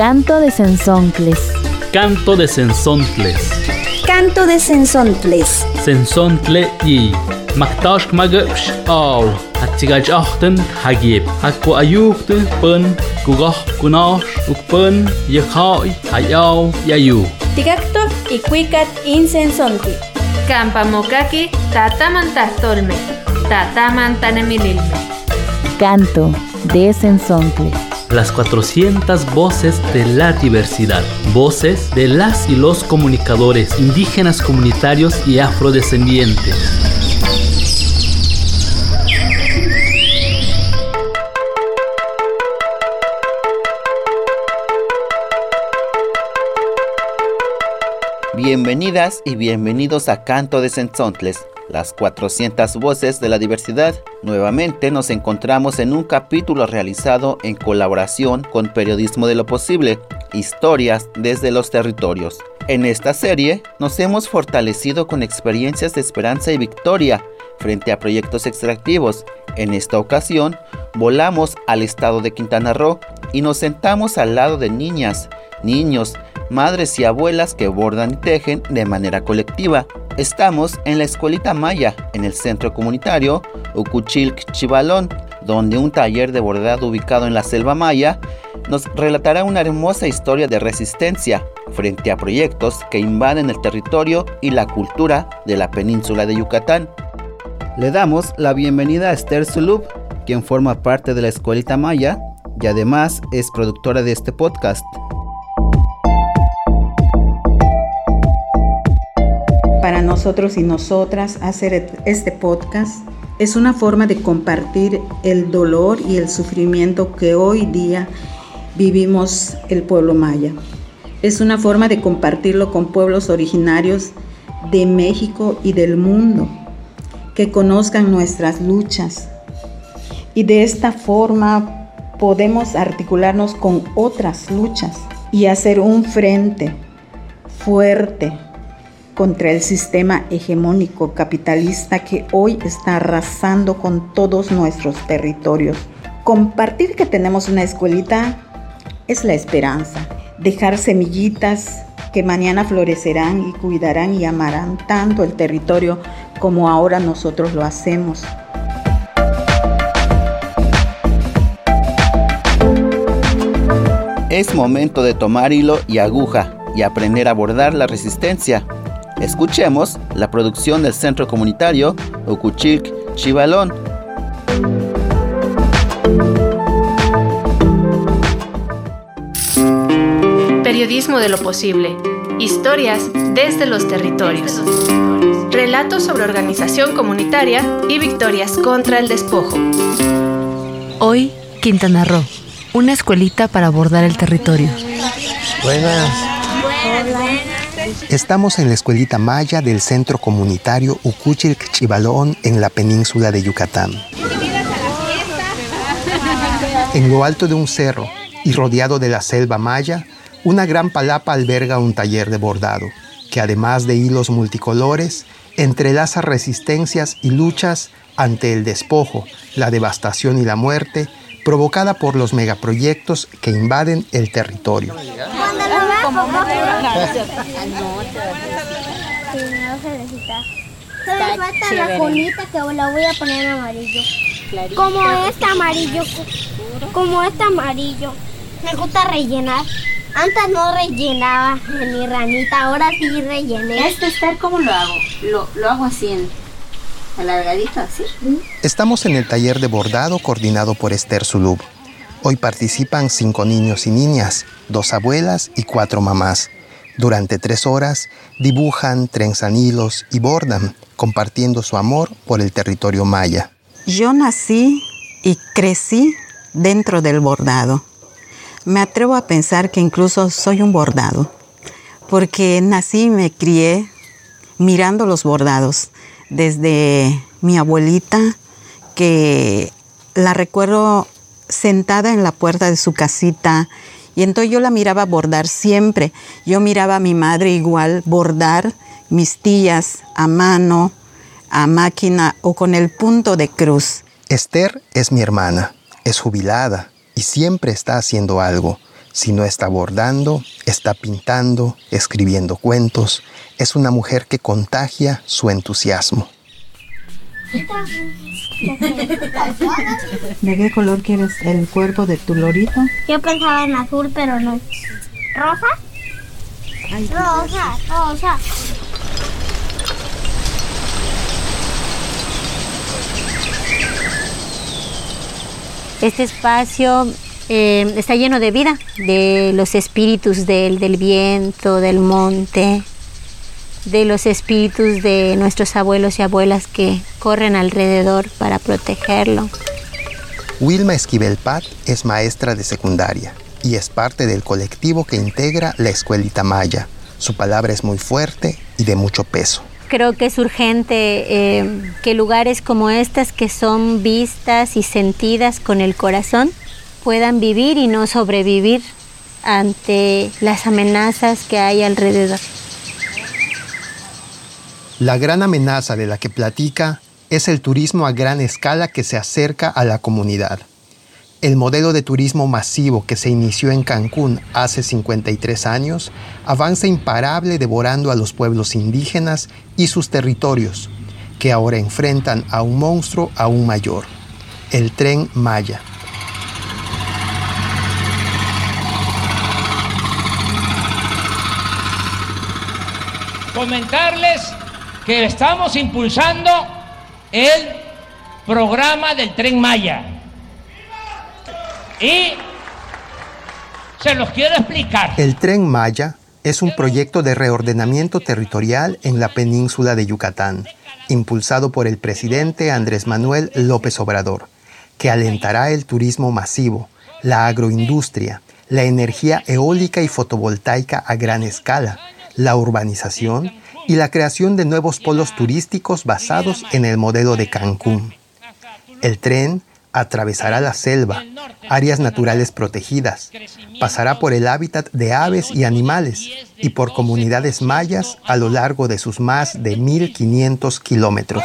Canto de Sensontles. Canto de Sensontles. Canto de Sensontles. Sensontle y Maktash magapsh aw. Hatsigaj achten hagib. Hakwa ayukte pun kugah kunash ukpun yakhai hayaw yayu. Tigacto y cuicat insensonti. Campamokaki tatamantahtolme. Tatamantanemililme. Canto de Sensontles. Las 400 voces de la diversidad. Voces de las y los comunicadores indígenas comunitarios y afrodescendientes. Bienvenidas y bienvenidos a Canto de Sensontles, las 400 voces de la diversidad. Nuevamente nos encontramos en un capítulo realizado en colaboración con Periodismo de lo Posible, historias desde los territorios. En esta serie nos hemos fortalecido con experiencias de esperanza y victoria frente a proyectos extractivos. En esta ocasión, volamos al estado de Quintana Roo y nos sentamos al lado de niñas, niños, madres y abuelas que bordan y tejen de manera colectiva. Estamos en la escuelita Maya, en el centro comunitario Ucuchilc Chivalón, donde un taller de bordado ubicado en la selva maya nos relatará una hermosa historia de resistencia frente a proyectos que invaden el territorio y la cultura de la península de Yucatán. Le damos la bienvenida a Esther Zulub, quien forma parte de la escuelita maya y además es productora de este podcast. Nosotros y nosotras hacer este podcast es una forma de compartir el dolor y el sufrimiento que hoy día vivimos el pueblo maya. Es una forma de compartirlo con pueblos originarios de México y del mundo, que conozcan nuestras luchas. Y de esta forma podemos articularnos con otras luchas y hacer un frente fuerte contra el sistema hegemónico capitalista que hoy está arrasando con todos nuestros territorios. Compartir que tenemos una escuelita es la esperanza. Dejar semillitas que mañana florecerán y cuidarán y amarán tanto el territorio como ahora nosotros lo hacemos. Es momento de tomar hilo y aguja y aprender a abordar la resistencia Escuchemos la producción del Centro Comunitario Ocuchilc Chivalón. Periodismo de lo posible. Historias desde los territorios. Relatos sobre organización comunitaria y victorias contra el despojo. Hoy, Quintana Roo. Una escuelita para abordar el territorio. Buenas. Estamos en la escuelita maya del centro comunitario Ucuchilc Chivalón en la península de Yucatán. En lo alto de un cerro y rodeado de la selva maya, una gran palapa alberga un taller de bordado, que además de hilos multicolores, entrelaza resistencias y luchas ante el despojo, la devastación y la muerte provocada por los megaproyectos que invaden el territorio. Solo me falta la conita que la voy a poner en amarillo. Como este amarillo. Como este amarillo. Me gusta rellenar. Antes no rellenaba en mi ranita, ahora sí rellené. Este estar, ¿cómo lo hago? Lo, lo hago así en alargadito, así. Estamos en el taller de bordado coordinado por Esther Zulub. Hoy participan cinco niños y niñas, dos abuelas y cuatro mamás. Durante tres horas dibujan, trenzan hilos y bordan, compartiendo su amor por el territorio maya. Yo nací y crecí dentro del bordado. Me atrevo a pensar que incluso soy un bordado, porque nací y me crié mirando los bordados, desde mi abuelita, que la recuerdo sentada en la puerta de su casita y entonces yo la miraba bordar siempre. Yo miraba a mi madre igual bordar mis tías a mano, a máquina o con el punto de cruz. Esther es mi hermana, es jubilada y siempre está haciendo algo. Si no está bordando, está pintando, escribiendo cuentos. Es una mujer que contagia su entusiasmo. ¿De qué color quieres el cuerpo de tu lorito? Yo pensaba en azul, pero no. ¿Rosa? rosa, rosa. Este espacio eh, está lleno de vida, de los espíritus del, del viento, del monte, de los espíritus de nuestros abuelos y abuelas que corren alrededor para protegerlo. Wilma Esquivel Pat es maestra de secundaria y es parte del colectivo que integra la Escuelita Maya. Su palabra es muy fuerte y de mucho peso. Creo que es urgente eh, que lugares como estas, que son vistas y sentidas con el corazón, puedan vivir y no sobrevivir ante las amenazas que hay alrededor. La gran amenaza de la que platica es el turismo a gran escala que se acerca a la comunidad. El modelo de turismo masivo que se inició en Cancún hace 53 años avanza imparable devorando a los pueblos indígenas y sus territorios, que ahora enfrentan a un monstruo aún mayor, el tren Maya. Comentarles que estamos impulsando el programa del tren Maya. Y se los quiero explicar. El tren Maya es un proyecto de reordenamiento territorial en la península de Yucatán, impulsado por el presidente Andrés Manuel López Obrador, que alentará el turismo masivo, la agroindustria, la energía eólica y fotovoltaica a gran escala, la urbanización y la creación de nuevos polos turísticos basados en el modelo de Cancún. El tren atravesará la selva, áreas naturales protegidas, pasará por el hábitat de aves y animales y por comunidades mayas a lo largo de sus más de 1.500 kilómetros.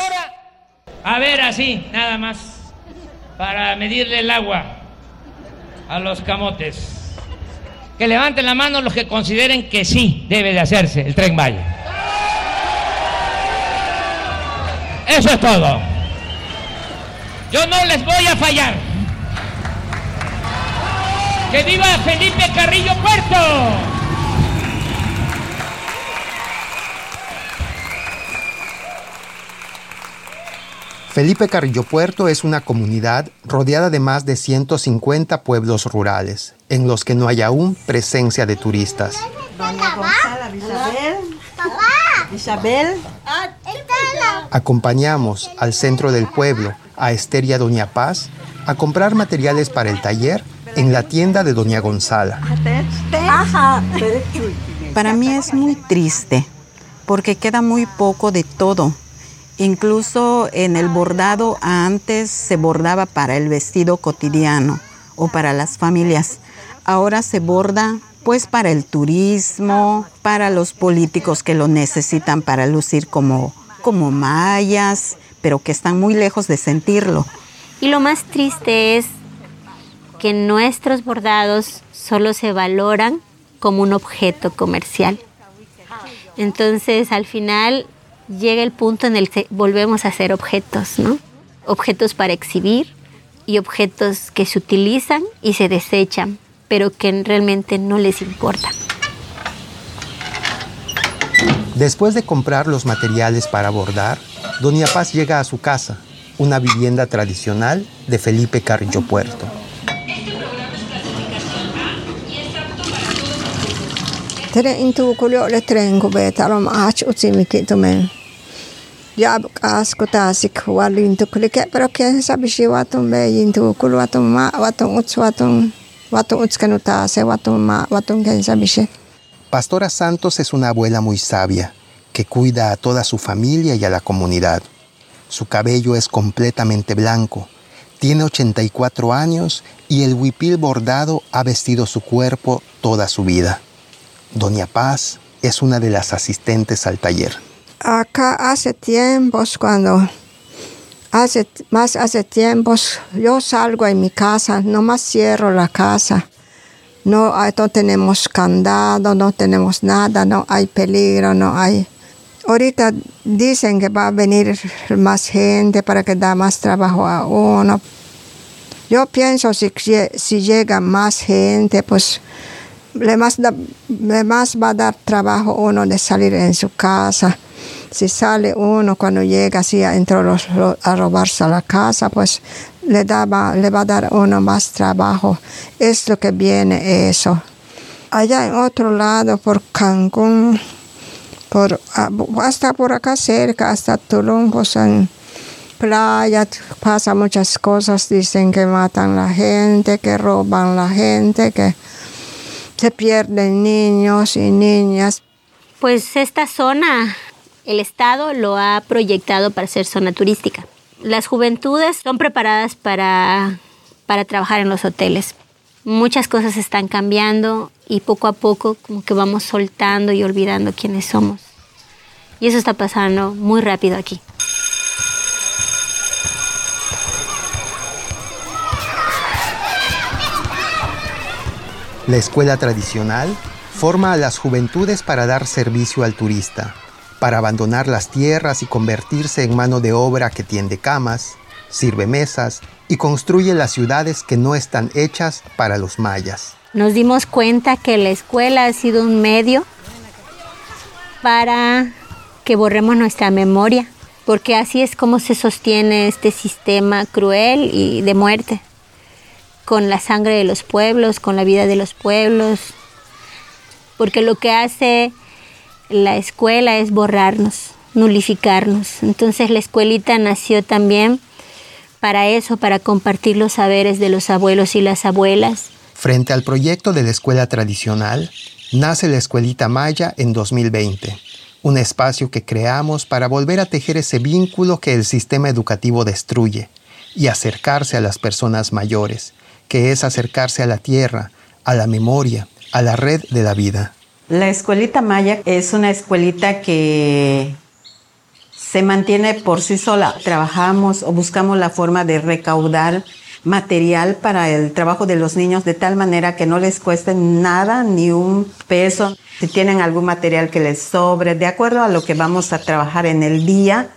A ver, así, nada más, para medirle el agua a los camotes. Que levanten la mano los que consideren que sí debe de hacerse el tren Maya. Eso es todo. Yo no les voy a fallar. ¡Que viva Felipe Carrillo Puerto! Felipe Carrillo Puerto es una comunidad rodeada de más de 150 pueblos rurales, en los que no hay aún presencia de turistas. Doña Gonzala, Isabel. Isabel. Acompañamos al centro del pueblo, a Esther y a Doña Paz, a comprar materiales para el taller en la tienda de Doña Gonzala. Para mí es muy triste porque queda muy poco de todo. Incluso en el bordado antes se bordaba para el vestido cotidiano o para las familias. Ahora se borda pues para el turismo, para los políticos que lo necesitan para lucir como, como mayas, pero que están muy lejos de sentirlo. Y lo más triste es que nuestros bordados solo se valoran como un objeto comercial. Entonces, al final llega el punto en el que volvemos a ser objetos, ¿no? Objetos para exhibir y objetos que se utilizan y se desechan, pero que realmente no les importa. Después de comprar los materiales para bordar, Doña Paz llega a su casa, una vivienda tradicional de Felipe Carrillo Puerto. Pastora Santos es una abuela muy sabia que cuida a toda su familia y a la comunidad. Su cabello es completamente blanco, tiene 84 años y el huipil bordado ha vestido su cuerpo toda su vida. Doña Paz es una de las asistentes al taller. Acá hace tiempos cuando hace más hace tiempos yo salgo en mi casa, nomás cierro la casa no, no tenemos candado, no tenemos nada, no hay peligro, no hay... Ahorita dicen que va a venir más gente para que da más trabajo a uno. Yo pienso si, si llega más gente, pues le más, le más va a dar trabajo a uno de salir en su casa. Si sale uno cuando llega así a, a robarse a la casa, pues le, daba, le va a dar uno más trabajo. Es lo que viene eso. Allá en otro lado, por Cancún, por, hasta por acá cerca, hasta Tulum, pues en playa pasa muchas cosas, dicen que matan la gente, que roban la gente, que se pierden niños y niñas. Pues esta zona, el Estado lo ha proyectado para ser zona turística. Las juventudes son preparadas para, para trabajar en los hoteles. Muchas cosas están cambiando y poco a poco como que vamos soltando y olvidando quiénes somos. Y eso está pasando muy rápido aquí. La escuela tradicional forma a las juventudes para dar servicio al turista, para abandonar las tierras y convertirse en mano de obra que tiende camas, sirve mesas y construye las ciudades que no están hechas para los mayas. Nos dimos cuenta que la escuela ha sido un medio para que borremos nuestra memoria, porque así es como se sostiene este sistema cruel y de muerte con la sangre de los pueblos, con la vida de los pueblos, porque lo que hace la escuela es borrarnos, nulificarnos. Entonces la escuelita nació también para eso, para compartir los saberes de los abuelos y las abuelas. Frente al proyecto de la escuela tradicional, nace la Escuelita Maya en 2020, un espacio que creamos para volver a tejer ese vínculo que el sistema educativo destruye y acercarse a las personas mayores, que es acercarse a la tierra, a la memoria, a la red de la vida. La escuelita Maya es una escuelita que se mantiene por sí sola. Trabajamos o buscamos la forma de recaudar material para el trabajo de los niños de tal manera que no les cueste nada ni un peso. Si tienen algún material que les sobre, de acuerdo a lo que vamos a trabajar en el día,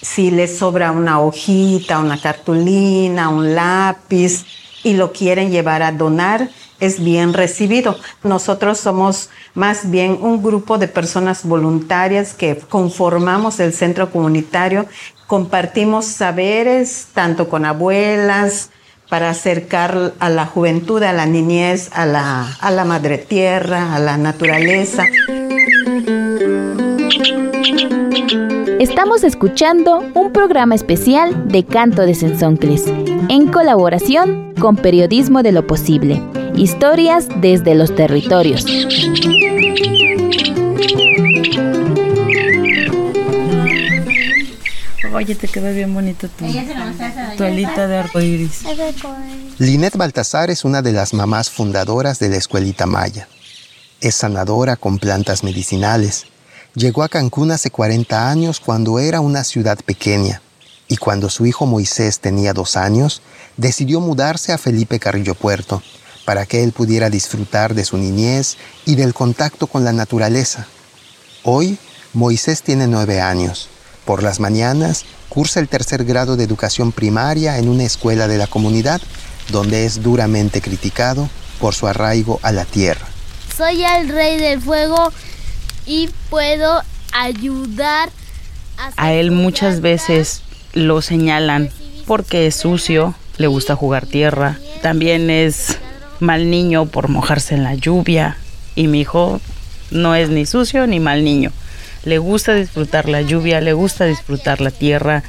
si les sobra una hojita, una cartulina, un lápiz, y lo quieren llevar a donar, es bien recibido. Nosotros somos más bien un grupo de personas voluntarias que conformamos el centro comunitario, compartimos saberes tanto con abuelas, para acercar a la juventud, a la niñez, a la, a la madre tierra, a la naturaleza. Estamos escuchando un programa especial de Canto de Sensoncles, en colaboración con Periodismo de lo Posible, historias desde los territorios. Oye, te quedó bien bonito tu toalita de arcoíris. Linet Baltasar es una de las mamás fundadoras de la escuelita Maya. Es sanadora con plantas medicinales Llegó a Cancún hace 40 años cuando era una ciudad pequeña y cuando su hijo Moisés tenía dos años, decidió mudarse a Felipe Carrillo Puerto para que él pudiera disfrutar de su niñez y del contacto con la naturaleza. Hoy, Moisés tiene nueve años. Por las mañanas, cursa el tercer grado de educación primaria en una escuela de la comunidad, donde es duramente criticado por su arraigo a la tierra. Soy el rey del fuego y puedo ayudar a, él muchas veces lo señalan porque es sucio, le gusta jugar tierra, también es mal niño por mojarse en la lluvia y mi hijo no es ni sucio ni mal niño. Le gusta disfrutar la lluvia, le gusta disfrutar la tierra.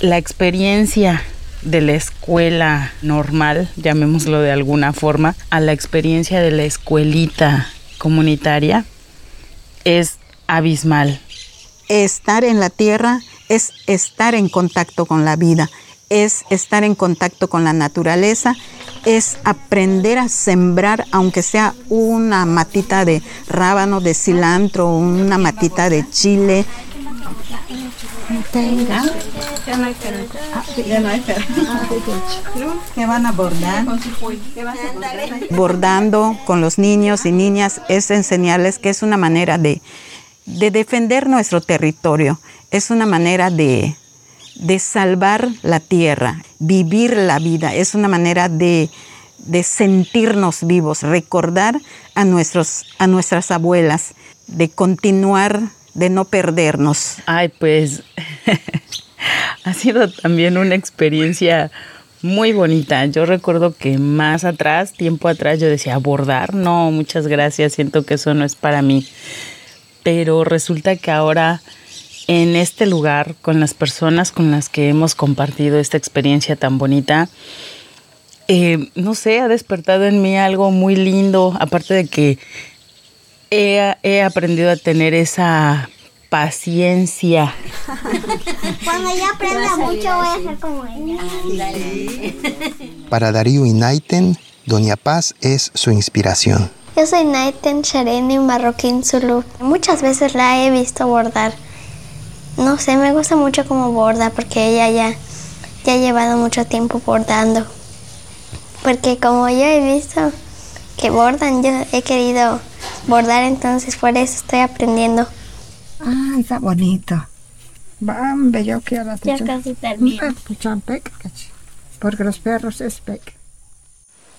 La experiencia de la escuela normal, llamémoslo de alguna forma, a la experiencia de la escuelita comunitaria, es abismal. Estar en la tierra es estar en contacto con la vida, es estar en contacto con la naturaleza, es aprender a sembrar, aunque sea una matita de rábano, de cilantro, una matita de chile. ¿Qué van a bordar? Bordando con los niños y niñas es enseñarles que es una manera de, de defender nuestro territorio, es una manera de, de salvar la tierra, vivir la vida, es una manera de, de sentirnos vivos, recordar a, nuestros, a nuestras abuelas, de continuar, de no perdernos. Ay, pues ha sido también una experiencia muy bonita. Yo recuerdo que más atrás, tiempo atrás, yo decía, abordar, no, muchas gracias, siento que eso no es para mí. Pero resulta que ahora en este lugar, con las personas con las que hemos compartido esta experiencia tan bonita, eh, no sé, ha despertado en mí algo muy lindo, aparte de que he, he aprendido a tener esa paciencia. Cuando ella aprenda mucho voy a ser como ella. Para Darío y Naiten, Doña Paz es su inspiración. Yo soy Naiten Shareni Marroquín Zulu. Muchas veces la he visto bordar. No sé, me gusta mucho como borda porque ella ya, ya ha llevado mucho tiempo bordando. Porque como yo he visto que bordan, yo he querido bordar, entonces por eso estoy aprendiendo. Ah, está bonito. Bambe, yo quiero Ya casi termino. Porque los perros es pec.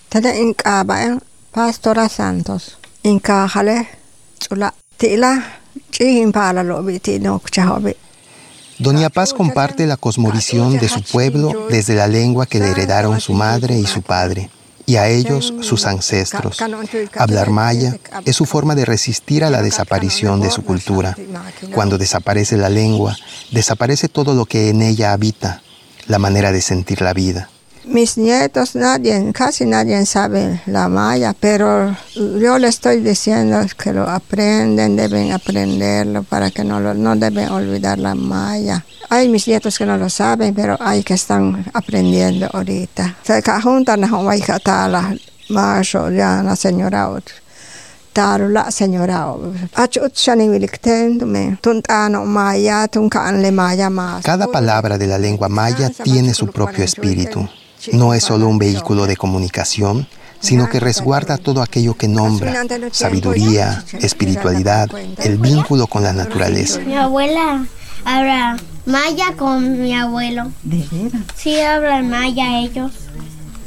Tada inkaba Pastora Santos. Inkajale chula tila chihin para lo bitino chahobe. Doña Paz comparte la cosmovisión de su pueblo desde la lengua que le heredaron su madre y su padre, y a ellos sus ancestros. Hablar maya es su forma de resistir a la desaparición de su cultura. Cuando desaparece la lengua, desaparece todo lo que en ella habita, la manera de sentir la vida. Mis nietos, nadie, casi nadie sabe la maya, pero yo le estoy diciendo que lo aprenden, deben aprenderlo para que no, lo, no deben olvidar la maya. Hay mis nietos que no lo saben, pero hay que están aprendiendo ahorita. Se juntan a la macho ya la señora taru la señora maya tunkan le maya más Cada palabra de la lengua maya tiene su propio espíritu. No es solo un vehículo de comunicación, sino que resguarda todo aquello que nombra, sabiduría, espiritualidad, el vínculo con la naturaleza. Mi abuela habla maya con mi abuelo. ¿De veras? Sí, hablan maya ellos.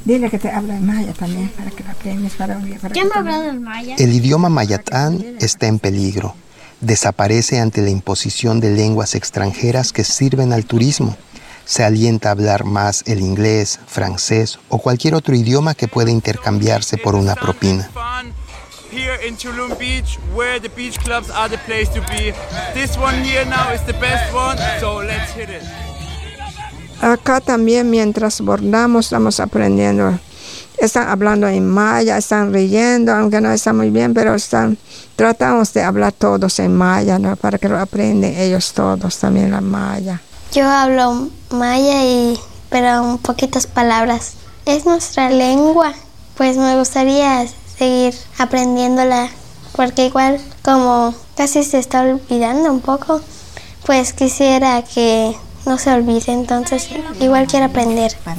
Dile que te habla en maya también, para que la aprendas para, para ¿Quién me ha hablado en maya? El idioma mayatán está en peligro. Desaparece ante la imposición de lenguas extranjeras que sirven al turismo. Se alienta a hablar más el inglés, francés o cualquier otro idioma que pueda intercambiarse por una propina. here in Tulum Beach, where the beach clubs are the place to be. This one here now is the best one, so let's hit it. Acá también mientras bordamos estamos aprendiendo. Están hablando en maya, están riendo, aunque no está muy bien, pero están, tratamos de hablar todos en maya, ¿no? para que lo aprendan ellos todos también la maya. Yo hablo maya y pero un poquitas palabras. Es nuestra lengua, pues me gustaría seguir aprendiéndola porque igual como casi se está olvidando un poco, pues quisiera que no se olvide, entonces igual quiero aprender. Lo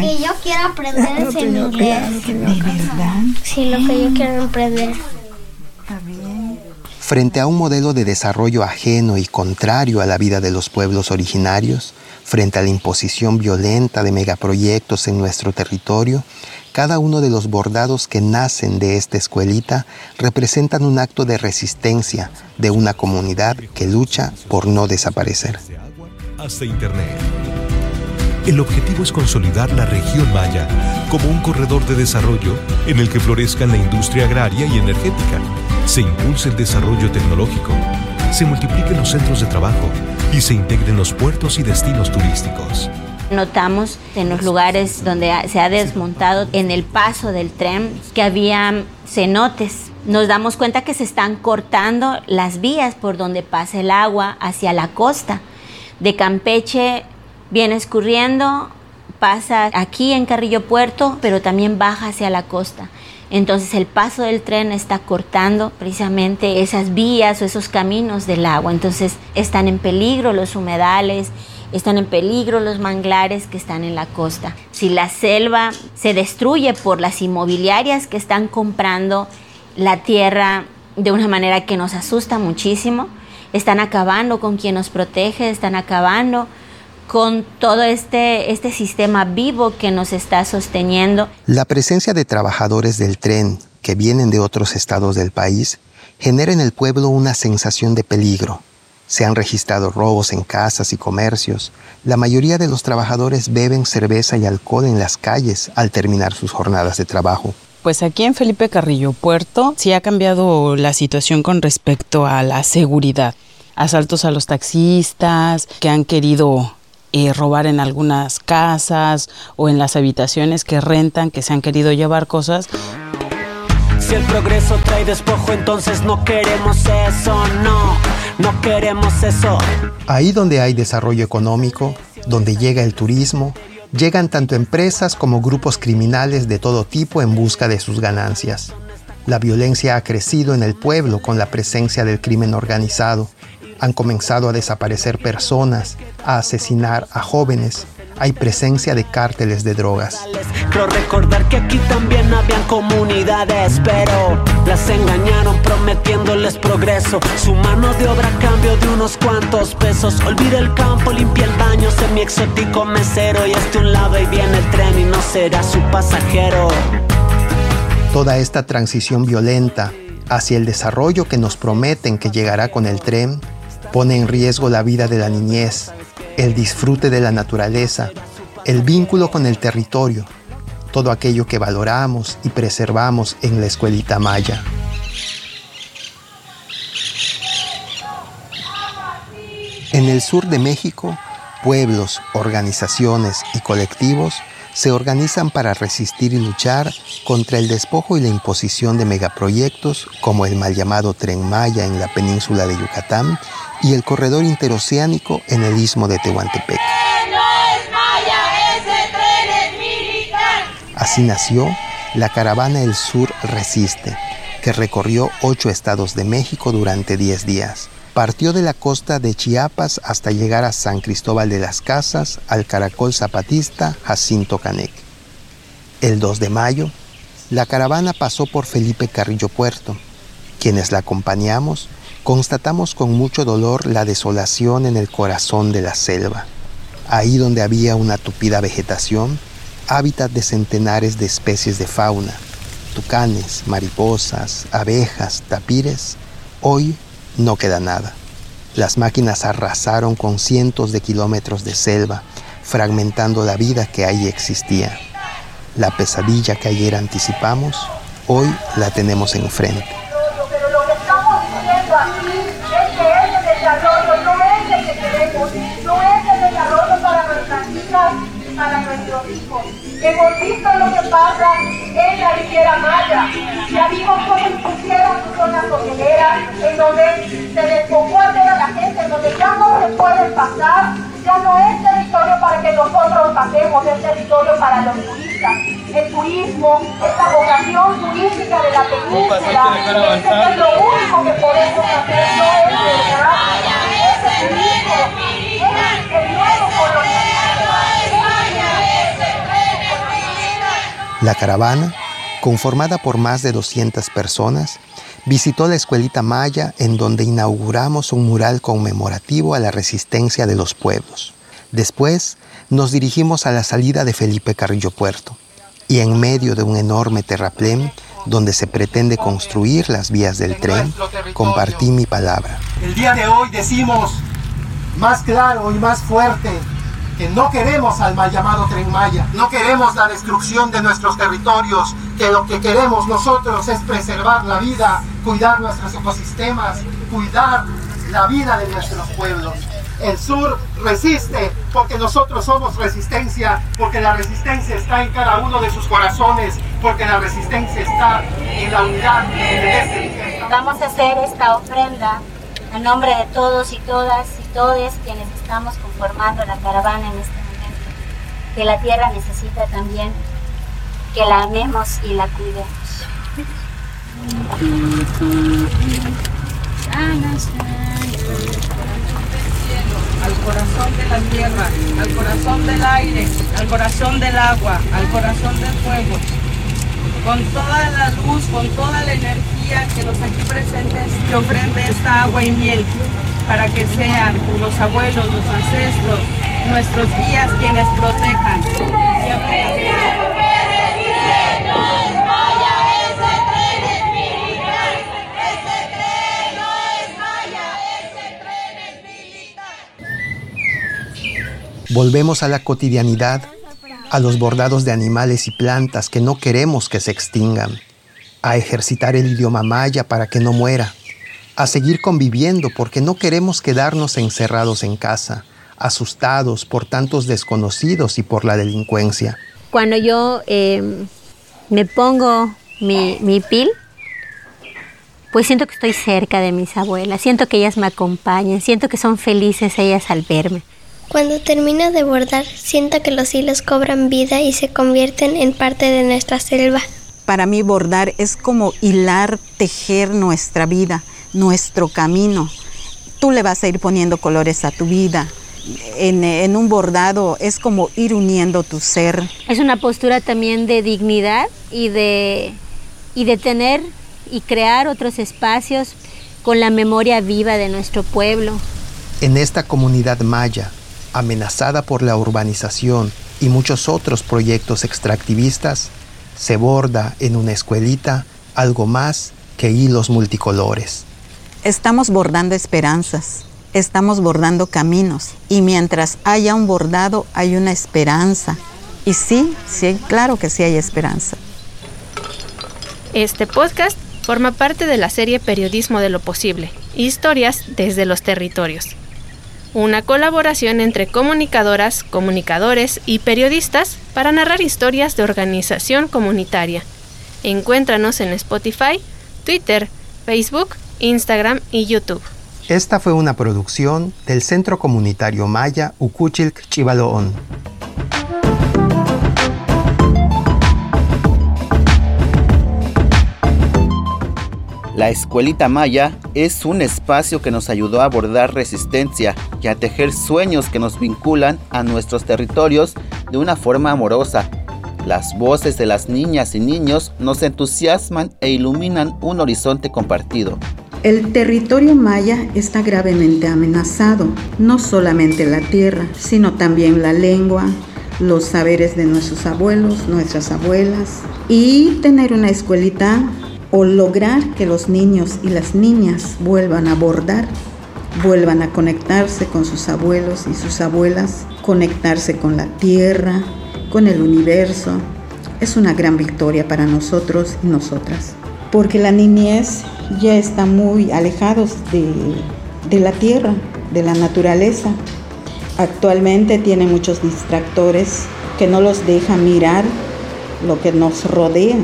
que yo quiero aprender es en inglés. ¿De verdad? Sí, lo que yo quiero aprender. Frente a un modelo de desarrollo ajeno y contrario a la vida de los pueblos originarios, frente a la imposición violenta de megaproyectos en nuestro territorio, cada uno de los bordados que nacen de esta escuelita representan un acto de resistencia de una comunidad que lucha por no desaparecer. El objetivo es consolidar la región maya como un corredor de desarrollo en el que florezcan la industria agraria y energética, se impulse el desarrollo tecnológico, se multipliquen los centros de trabajo y se integren los puertos y destinos turísticos. Notamos en los lugares donde se ha desmontado en el paso del tren que había cenotes. Nos damos cuenta que se están cortando las vías por donde pasa el agua hacia la costa. De Campeche viene escurriendo, pasa aquí en Carrillo Puerto, pero también baja hacia la costa. Entonces el paso del tren está cortando precisamente esas vías o esos caminos del agua. Entonces están en peligro los humedales, están en peligro los manglares que están en la costa. Si la selva se destruye por las inmobiliarias que están comprando la tierra de una manera que nos asusta muchísimo, están acabando con quien nos protege, están acabando con todo este, este sistema vivo que nos está sosteniendo. La presencia de trabajadores del tren que vienen de otros estados del país genera en el pueblo una sensación de peligro. Se han registrado robos en casas y comercios. La mayoría de los trabajadores beben cerveza y alcohol en las calles al terminar sus jornadas de trabajo. Pues aquí en Felipe Carrillo Puerto sí ha cambiado la situación con respecto a la seguridad. Asaltos a los taxistas que han querido eh, robar en algunas casas o en las habitaciones que rentan, que se han querido llevar cosas. Si el progreso trae despojo, entonces no queremos eso, no, no queremos eso. Ahí donde hay desarrollo económico, donde llega el turismo, llegan tanto empresas como grupos criminales de todo tipo en busca de sus ganancias. La violencia ha crecido en el pueblo con la presencia del crimen organizado han comenzado a desaparecer personas, a asesinar a jóvenes. Hay presencia de cárteles de drogas. Creo recordar que aquí también habían comunidades, pero las engañaron prometiéndoles progreso. Su mano de obra a cambio de unos cuantos pesos. Olvida el campo, limpia el baño, semi exótico mesero. Y este un lado y viene el tren y no será su pasajero. Toda esta transición violenta hacia el desarrollo que nos prometen que llegará con el tren pone en riesgo la vida de la niñez, el disfrute de la naturaleza, el vínculo con el territorio, todo aquello que valoramos y preservamos en la escuelita maya. En el sur de México, pueblos, organizaciones y colectivos se organizan para resistir y luchar contra el despojo y la imposición de megaproyectos como el mal llamado Tren Maya en la península de Yucatán y el corredor interoceánico en el istmo de Tehuantepec. Así nació la caravana El Sur Resiste, que recorrió ocho estados de México durante diez días. Partió de la costa de Chiapas hasta llegar a San Cristóbal de las Casas, al caracol zapatista Jacinto Canec. El 2 de mayo, la caravana pasó por Felipe Carrillo Puerto. Quienes la acompañamos constatamos con mucho dolor la desolación en el corazón de la selva. Ahí donde había una tupida vegetación, hábitat de centenares de especies de fauna, tucanes, mariposas, abejas, tapires, hoy no queda nada. Las máquinas arrasaron con cientos de kilómetros de selva, fragmentando la vida que ahí existía. La pesadilla que ayer anticipamos, hoy la tenemos enfrente. para nuestros hijos. Hemos visto lo que pasa en la Riviera Maya. Ya vimos cómo impusieron zonas hoteleras, en donde se despojó a toda la gente, en donde ya no se puede pasar, ya no es territorio para que nosotros pasemos, es territorio para los turistas. El turismo, esta vocación turística de la península, es lo único que podemos hacer, no es verdad. Ese turismo es el nuevo colonialismo. La caravana, conformada por más de 200 personas, visitó la escuelita maya en donde inauguramos un mural conmemorativo a la resistencia de los pueblos. Después nos dirigimos a la salida de Felipe Carrillo Puerto y en medio de un enorme terraplén donde se pretende construir las vías del tren, compartí mi palabra. El día de hoy decimos más claro y más fuerte que no queremos al mal llamado Tren Maya, no queremos la destrucción de nuestros territorios, que lo que queremos nosotros es preservar la vida, cuidar nuestros ecosistemas, cuidar la vida de nuestros pueblos. El sur resiste porque nosotros somos resistencia, porque la resistencia está en cada uno de sus corazones, porque la resistencia está en la unidad de este Vamos a hacer esta ofrenda en nombre de todos y todas y todos quienes estamos conformando la caravana en este momento, que la tierra necesita también que la amemos y la cuidemos. al corazón de la tierra, al corazón del aire, al corazón del agua, al corazón del fuego, con toda la luz, con toda la energía que los aquí presentes te ofrende esta agua y miel, para que sean los abuelos, los ancestros, nuestros guías quienes protejan. Volvemos a la cotidianidad, a los bordados de animales y plantas que no queremos que se extingan, a ejercitar el idioma maya para que no muera, a seguir conviviendo porque no queremos quedarnos encerrados en casa, asustados por tantos desconocidos y por la delincuencia. Cuando yo eh, me pongo mi, mi pil, pues siento que estoy cerca de mis abuelas, siento que ellas me acompañan, siento que son felices ellas al verme. Cuando termino de bordar, siento que los hilos cobran vida y se convierten en parte de nuestra selva. Para mí bordar es como hilar, tejer nuestra vida, nuestro camino. Tú le vas a ir poniendo colores a tu vida. En, en, un bordado es como ir uniendo tu ser. Es una postura también de dignidad y de, y de tener y crear otros espacios con la memoria viva de nuestro pueblo. En esta comunidad maya, amenazada por la urbanización y muchos otros proyectos extractivistas, se borda en una escuelita algo más que hilos multicolores. Estamos bordando esperanzas, estamos bordando caminos y mientras haya un bordado hay una esperanza. Y sí, sí, claro que sí hay esperanza. Este podcast forma parte de la serie Periodismo de lo Posible, historias desde los territorios una colaboración entre comunicadoras, comunicadores y periodistas para narrar historias de organización comunitaria. Encuéntranos en Spotify, Twitter, Facebook, Instagram y YouTube. Esta fue una producción del Centro Comunitario Maya Ucuchilc Chivaloón. La Escuelita Maya es un espacio que nos ayudó a abordar resistencia y a tejer sueños que nos vinculan a nuestros territorios de una forma amorosa. Las voces de las niñas y niños nos entusiasman e iluminan un horizonte compartido. El territorio maya está gravemente amenazado, no solamente la tierra, sino también la lengua, los saberes de nuestros abuelos, nuestras abuelas, y tener una escuelita o lograr que los niños y las niñas vuelvan a bordar, vuelvan a conectarse con sus abuelos y sus abuelas, conectarse con la tierra, con el universo, es una gran victoria para nosotros y nosotras, porque la niñez ya está muy alejados de, de la tierra, de la naturaleza. Actualmente tiene muchos distractores que no los dejan mirar lo que nos rodea.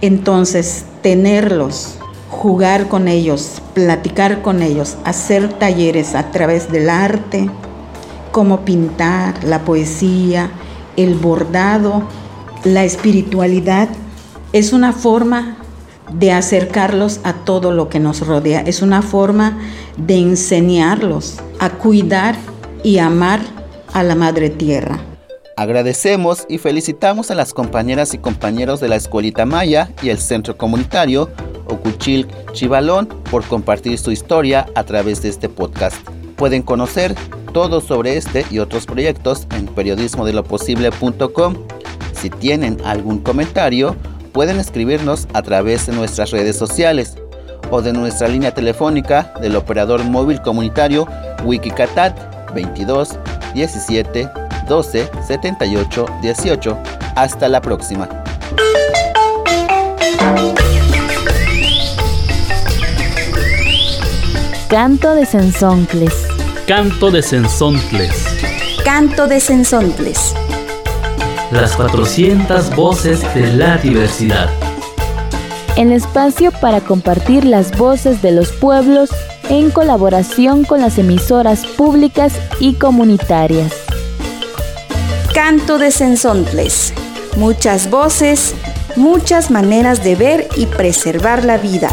Entonces, tenerlos, jugar con ellos, platicar con ellos, hacer talleres a través del arte, como pintar, la poesía, el bordado, la espiritualidad, es una forma de acercarlos a todo lo que nos rodea, es una forma de enseñarlos a cuidar y amar a la Madre Tierra. Agradecemos y felicitamos a las compañeras y compañeros de la Escuelita Maya y el Centro Comunitario Ocuchil Chivalón por compartir su historia a través de este podcast. Pueden conocer todo sobre este y otros proyectos en periodismodeloposible.com. Si tienen algún comentario, pueden escribirnos a través de nuestras redes sociales o de nuestra línea telefónica del operador móvil comunitario Wikicatat 22 17 12 78 18. Hasta la próxima. Canto de Sensoncles. Canto de Sensoncles. Canto de Sensoncles. Las 400 voces de la diversidad. El espacio para compartir las voces de los pueblos en colaboración con las emisoras públicas y comunitarias. Canto de Sensontles. Muchas voces, muchas maneras de ver y preservar la vida.